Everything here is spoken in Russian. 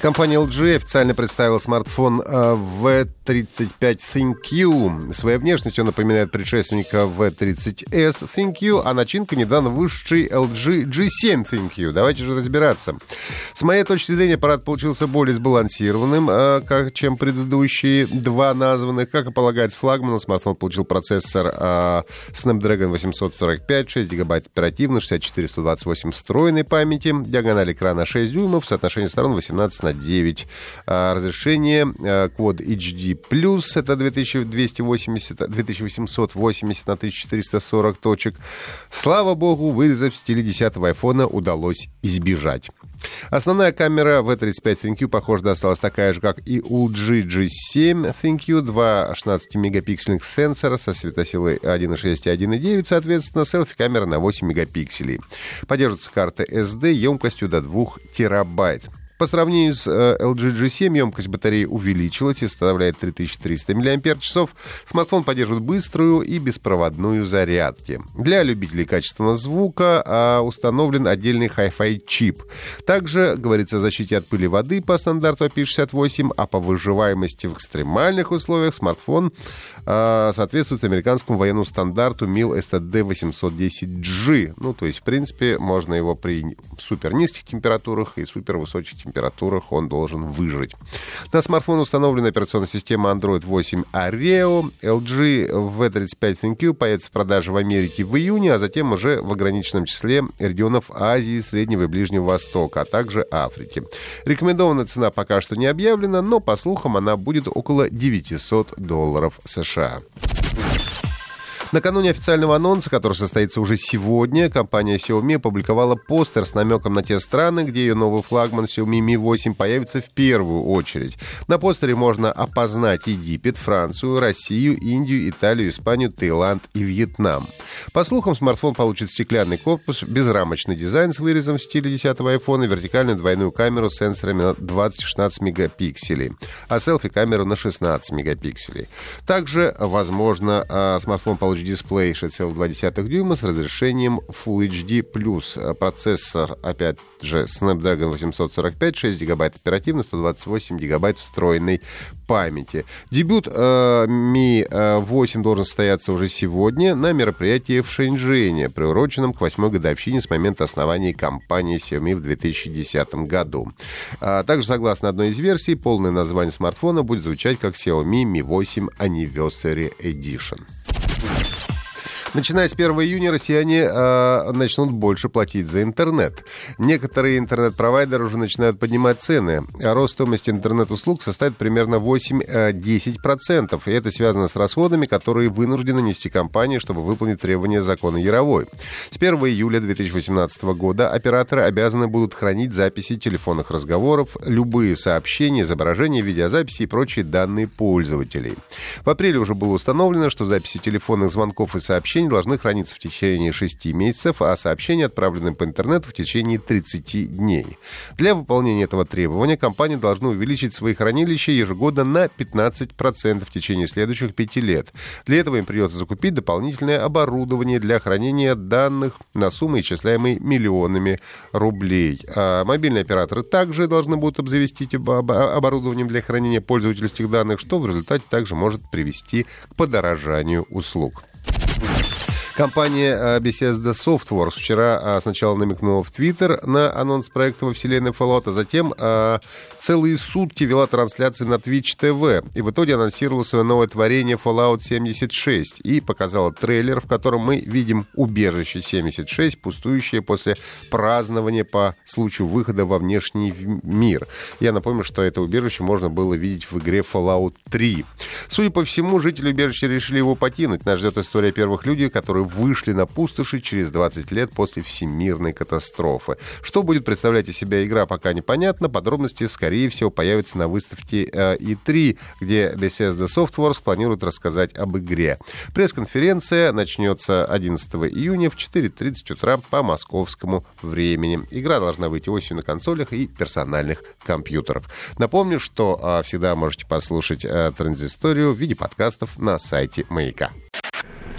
Компания LG официально представила смартфон V35 ThinQ. Своей внешностью напоминает предшественника V30s ThinQ, а начинка недавно вышедший LG G7 ThinQ. Давайте же разбираться. С моей точки зрения, аппарат получился более сбалансированным, э, чем предыдущие два названных. Как и полагается флагману, смартфон получил процессор э, Snapdragon 845, 6 гигабайт оперативной, 64 128 встроенной памяти, диагональ экрана 6 дюймов, соотношение сторон 18 на 9. А, разрешение Quad HD+, это 2280, 2880 на 1440 точек. Слава богу, вырезов в стиле 10-го айфона удалось избежать. Основная камера в V35 ThinQ, похоже, досталась такая же, как и у LG G7 ThinQ. Два 16-мегапиксельных сенсора со светосилой 1.6 и 1.9, соответственно, селфи-камера на 8 мегапикселей. Поддерживается карта SD емкостью до 2 терабайт. По сравнению с э, LG G7 емкость батареи увеличилась и составляет 3300 мАч. Смартфон поддерживает быструю и беспроводную зарядки. Для любителей качественного звука а, установлен отдельный Hi-Fi чип. Также говорится о защите от пыли воды по стандарту IP68, а по выживаемости в экстремальных условиях смартфон а, соответствует американскому военному стандарту MIL STD 810G. Ну, то есть, в принципе, можно его при супер низких температурах и супер высоких температурах температурах он должен выжить. На смартфон установлена операционная система Android 8 Oreo. LG V35 ThinQ появится в продаже в Америке в июне, а затем уже в ограниченном числе регионов Азии, Среднего и Ближнего Востока, а также Африки. Рекомендованная цена пока что не объявлена, но, по слухам, она будет около 900 долларов США. Накануне официального анонса, который состоится уже сегодня, компания Xiaomi опубликовала постер с намеком на те страны, где ее новый флагман Xiaomi Mi 8 появится в первую очередь. На постере можно опознать Египет, Францию, Россию, Индию, Италию, Испанию, Таиланд и Вьетнам. По слухам, смартфон получит стеклянный корпус, безрамочный дизайн с вырезом в стиле 10-го iPhone и вертикальную двойную камеру с сенсорами на 20-16 мегапикселей, а селфи-камеру на 16 мегапикселей. Также, возможно, а, смартфон получит дисплей 6,2 дюйма с разрешением Full HD+. Процессор, опять же, Snapdragon 845, 6 гигабайт оперативной, 128 гигабайт встроенной памяти. Дебют э, Mi 8 должен состояться уже сегодня на мероприятии в Шэньчжэне, приуроченном к восьмой годовщине с момента основания компании Xiaomi в 2010 году. А также, согласно одной из версий, полное название смартфона будет звучать как Xiaomi Mi 8 Anniversary Edition. Начиная с 1 июня россияне э, начнут больше платить за интернет. Некоторые интернет-провайдеры уже начинают поднимать цены. Рост стоимости интернет-услуг составит примерно 8-10%. И это связано с расходами, которые вынуждены нести компании, чтобы выполнить требования закона Яровой. С 1 июля 2018 года операторы обязаны будут хранить записи телефонных разговоров, любые сообщения, изображения, видеозаписи и прочие данные пользователей. В апреле уже было установлено, что записи телефонных звонков и сообщений сообщения должны храниться в течение 6 месяцев, а сообщения, отправленные по интернету, в течение 30 дней. Для выполнения этого требования компании должны увеличить свои хранилища ежегодно на 15% в течение следующих 5 лет. Для этого им придется закупить дополнительное оборудование для хранения данных на суммы, исчисляемые миллионами рублей. А мобильные операторы также должны будут обзавестись оборудованием для хранения пользовательских данных, что в результате также может привести к подорожанию услуг. Компания Bethesda Softworks вчера э, сначала намекнула в Твиттер на анонс проекта во вселенной Fallout, а затем э, целые сутки вела трансляции на Twitch TV. И в итоге анонсировала свое новое творение Fallout 76 и показала трейлер, в котором мы видим убежище 76, пустующее после празднования по случаю выхода во внешний мир. Я напомню, что это убежище можно было видеть в игре Fallout 3. Судя по всему, жители убежища решили его покинуть. Нас ждет история первых людей, которые вышли на пустоши через 20 лет после всемирной катастрофы. Что будет представлять из себя игра, пока непонятно. Подробности, скорее всего, появятся на выставке E3, где Bethesda Softworks планирует рассказать об игре. Пресс-конференция начнется 11 июня в 4.30 утра по московскому времени. Игра должна выйти осенью на консолях и персональных компьютерах. Напомню, что а, всегда можете послушать а, транзисторию в виде подкастов на сайте Маяка.